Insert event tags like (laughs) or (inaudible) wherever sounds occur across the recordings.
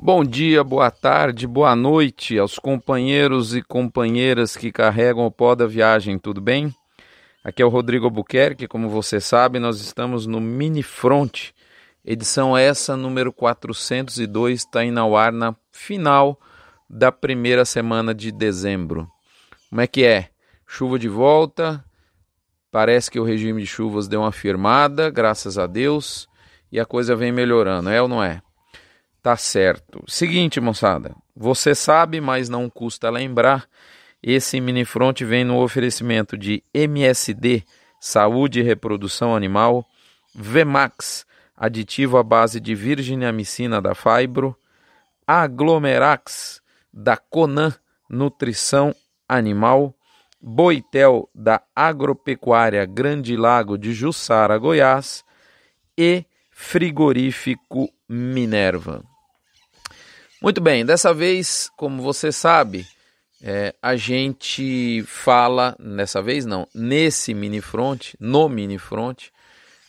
Bom dia, boa tarde, boa noite aos companheiros e companheiras que carregam o pó da viagem, tudo bem? Aqui é o Rodrigo Albuquerque, como você sabe, nós estamos no Mini Front, edição essa, número 402, está indo ao ar na final da primeira semana de dezembro. Como é que é? Chuva de volta, parece que o regime de chuvas deu uma firmada, graças a Deus, e a coisa vem melhorando, é ou não é? Tá certo. Seguinte, moçada, você sabe, mas não custa lembrar, esse mini front vem no oferecimento de MSD, Saúde e Reprodução Animal, Vemax, aditivo à base de virginiamicina da Fibro, Aglomerax, da Conan Nutrição Animal, Boitel, da Agropecuária Grande Lago de Jussara, Goiás, e Frigorífico Minerva. Muito bem, dessa vez, como você sabe, é, a gente fala, dessa vez não, nesse mini front, no mini front,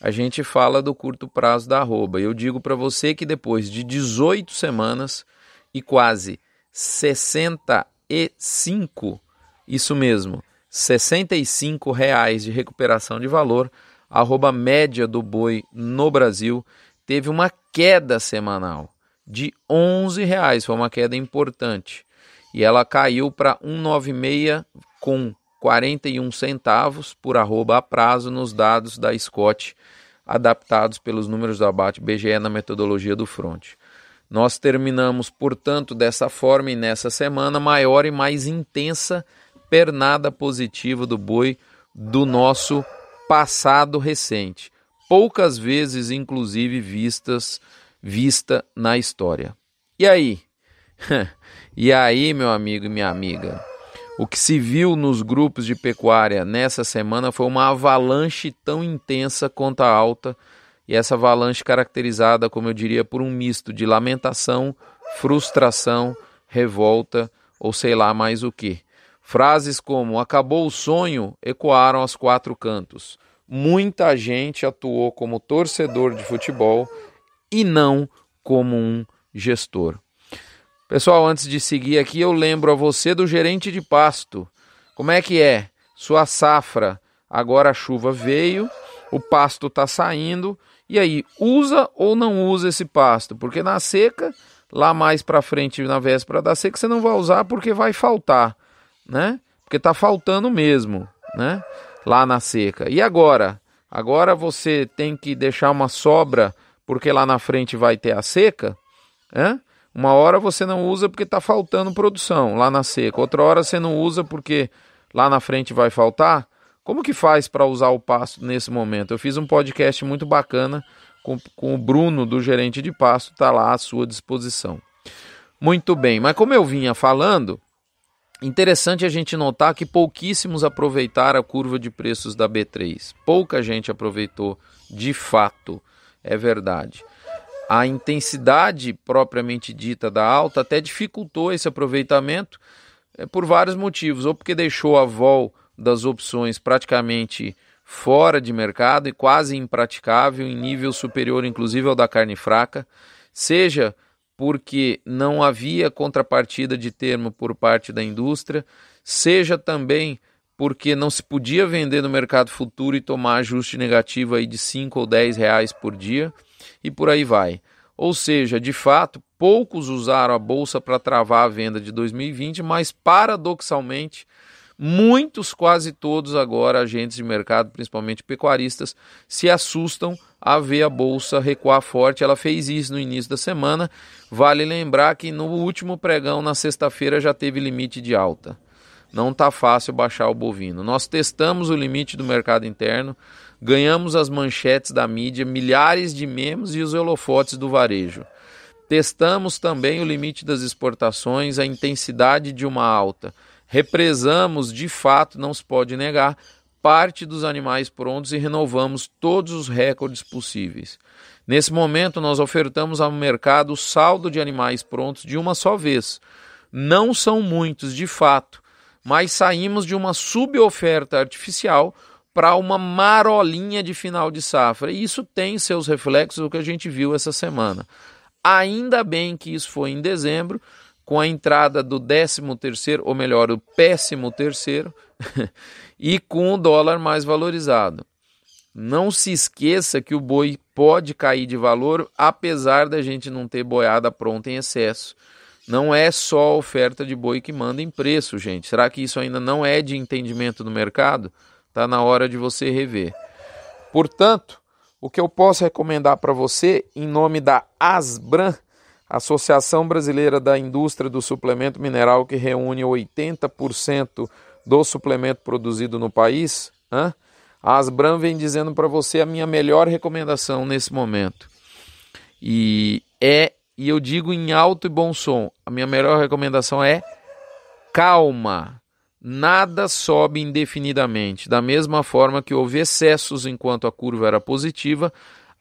a gente fala do curto prazo da arroba. Eu digo para você que depois de 18 semanas e quase 65, isso mesmo, 65 reais de recuperação de valor, a arroba média do boi no Brasil teve uma queda semanal de 11 reais, foi uma queda importante. E ela caiu para 196 com 41 centavos por arroba a prazo nos dados da Scott, adaptados pelos números do abate BGE na metodologia do front. Nós terminamos, portanto, dessa forma e nessa semana maior e mais intensa pernada positiva do boi do nosso passado recente. Poucas vezes, inclusive, vistas vista na história. E aí? (laughs) e aí, meu amigo e minha amiga? O que se viu nos grupos de pecuária nessa semana foi uma avalanche tão intensa quanto a alta, e essa avalanche caracterizada, como eu diria, por um misto de lamentação, frustração, revolta ou sei lá mais o que. Frases como acabou o sonho ecoaram aos quatro cantos. Muita gente atuou como torcedor de futebol e não como um gestor. Pessoal, antes de seguir aqui, eu lembro a você do gerente de pasto. Como é que é? Sua safra, agora a chuva veio, o pasto está saindo, e aí, usa ou não usa esse pasto? Porque na seca, lá mais para frente, na véspera da seca, você não vai usar porque vai faltar, né? Porque está faltando mesmo, né? Lá na seca. E agora? Agora você tem que deixar uma sobra porque lá na frente vai ter a seca, né? Uma hora você não usa porque está faltando produção lá na seca, outra hora você não usa porque lá na frente vai faltar. Como que faz para usar o pasto nesse momento? Eu fiz um podcast muito bacana com, com o Bruno, do gerente de pasto, está lá à sua disposição. Muito bem, mas como eu vinha falando, interessante a gente notar que pouquíssimos aproveitaram a curva de preços da B3. Pouca gente aproveitou de fato é verdade. A intensidade propriamente dita da alta até dificultou esse aproveitamento é, por vários motivos, ou porque deixou a vol das opções praticamente fora de mercado e quase impraticável, em nível superior inclusive ao da carne fraca, seja porque não havia contrapartida de termo por parte da indústria, seja também porque não se podia vender no mercado futuro e tomar ajuste negativo aí de 5 ou 10 reais por dia e por aí vai. Ou seja, de fato, poucos usaram a bolsa para travar a venda de 2020, mas paradoxalmente, muitos, quase todos agora, agentes de mercado, principalmente pecuaristas, se assustam a ver a bolsa recuar forte. Ela fez isso no início da semana. Vale lembrar que no último pregão, na sexta-feira, já teve limite de alta não está fácil baixar o bovino. Nós testamos o limite do mercado interno, ganhamos as manchetes da mídia, milhares de memes e os holofotes do varejo. Testamos também o limite das exportações, a intensidade de uma alta. Represamos, de fato, não se pode negar, parte dos animais prontos e renovamos todos os recordes possíveis. Nesse momento, nós ofertamos ao mercado o saldo de animais prontos de uma só vez. Não são muitos, de fato, mas saímos de uma suboferta artificial para uma marolinha de final de safra. E isso tem seus reflexos, o que a gente viu essa semana. Ainda bem que isso foi em dezembro, com a entrada do 13 terceiro, ou melhor, o péssimo terceiro, (laughs) e com o dólar mais valorizado. Não se esqueça que o boi pode cair de valor, apesar da gente não ter boiada pronta em excesso. Não é só a oferta de boi que manda em preço, gente. Será que isso ainda não é de entendimento do mercado? Está na hora de você rever. Portanto, o que eu posso recomendar para você, em nome da Asbran, Associação Brasileira da Indústria do Suplemento Mineral, que reúne 80% do suplemento produzido no país, hein? a Asbran vem dizendo para você a minha melhor recomendação nesse momento. E é, e eu digo em alto e bom som, a minha melhor recomendação é calma. Nada sobe indefinidamente. Da mesma forma que houve excessos enquanto a curva era positiva,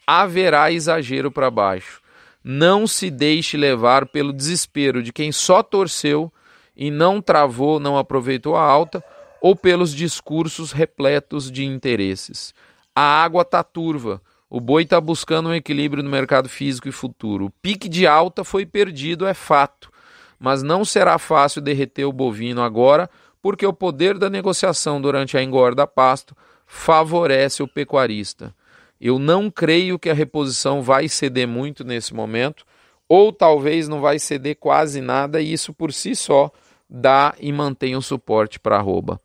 haverá exagero para baixo. Não se deixe levar pelo desespero de quem só torceu e não travou, não aproveitou a alta, ou pelos discursos repletos de interesses. A água está turva. O boi está buscando um equilíbrio no mercado físico e futuro. O pique de alta foi perdido, é fato. Mas não será fácil derreter o bovino agora, porque o poder da negociação durante a engorda pasto favorece o pecuarista. Eu não creio que a reposição vai ceder muito nesse momento, ou talvez não vai ceder quase nada, e isso por si só dá e mantém o suporte para a arroba.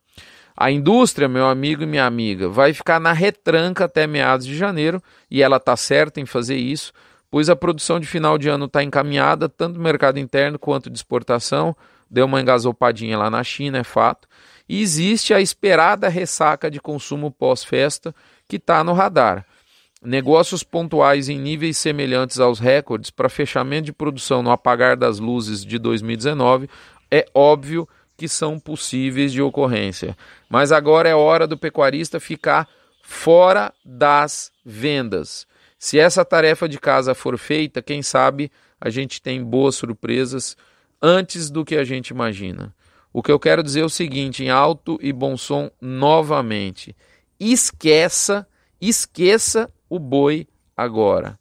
A indústria, meu amigo e minha amiga, vai ficar na retranca até meados de janeiro, e ela está certa em fazer isso, pois a produção de final de ano está encaminhada, tanto no mercado interno quanto de exportação, deu uma engasopadinha lá na China, é fato, e existe a esperada ressaca de consumo pós-festa que está no radar. Negócios pontuais em níveis semelhantes aos recordes para fechamento de produção no apagar das luzes de 2019 é óbvio que são possíveis de ocorrência. Mas agora é hora do pecuarista ficar fora das vendas. Se essa tarefa de casa for feita, quem sabe a gente tem boas surpresas antes do que a gente imagina. O que eu quero dizer é o seguinte, em alto e bom som, novamente: esqueça, esqueça o boi agora.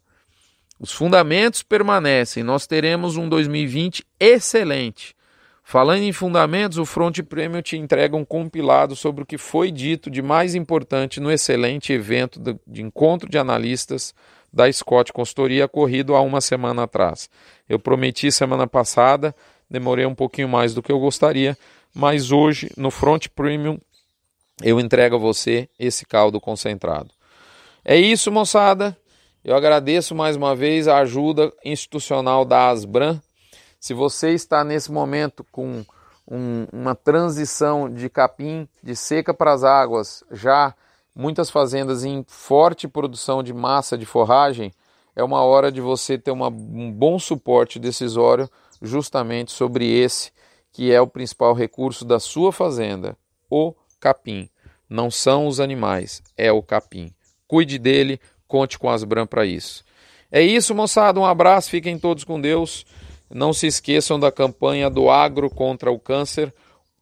Os fundamentos permanecem. Nós teremos um 2020 excelente. Falando em fundamentos, o Front Premium te entrega um compilado sobre o que foi dito de mais importante no excelente evento de encontro de analistas da Scott Consultoria ocorrido há uma semana atrás. Eu prometi semana passada, demorei um pouquinho mais do que eu gostaria, mas hoje no Front Premium eu entrego a você esse caldo concentrado. É isso, moçada. Eu agradeço mais uma vez a ajuda institucional da Asbran. Se você está nesse momento com um, uma transição de capim de seca para as águas, já muitas fazendas em forte produção de massa de forragem, é uma hora de você ter uma, um bom suporte decisório justamente sobre esse que é o principal recurso da sua fazenda, o capim. Não são os animais, é o capim. Cuide dele, conte com as Bran para isso. É isso, moçada. Um abraço, fiquem todos com Deus. Não se esqueçam da campanha do Agro contra o Câncer,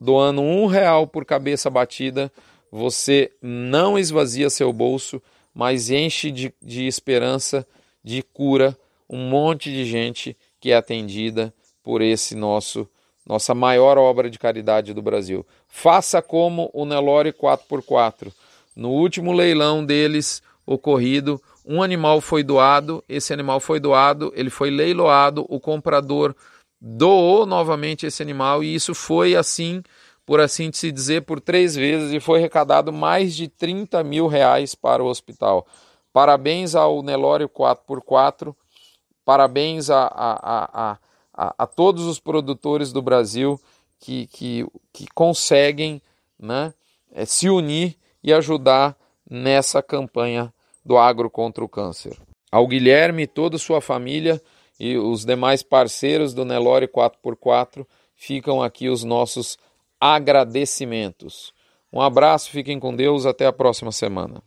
doando um real por cabeça batida. Você não esvazia seu bolso, mas enche de, de esperança, de cura, um monte de gente que é atendida por esse nosso nossa maior obra de caridade do Brasil. Faça como o Nelore 4x4. No último leilão deles ocorrido, um animal foi doado, esse animal foi doado, ele foi leiloado, o comprador doou novamente esse animal e isso foi assim, por assim se dizer, por três vezes e foi arrecadado mais de 30 mil reais para o hospital. Parabéns ao Nelório 4x4, parabéns a, a, a, a, todos os produtores do Brasil que, que, que conseguem né, eh, se unir e ajudar nessa campanha do agro contra o câncer. Ao Guilherme, toda sua família e os demais parceiros do Nelore 4x4 ficam aqui os nossos agradecimentos. Um abraço, fiquem com Deus, até a próxima semana.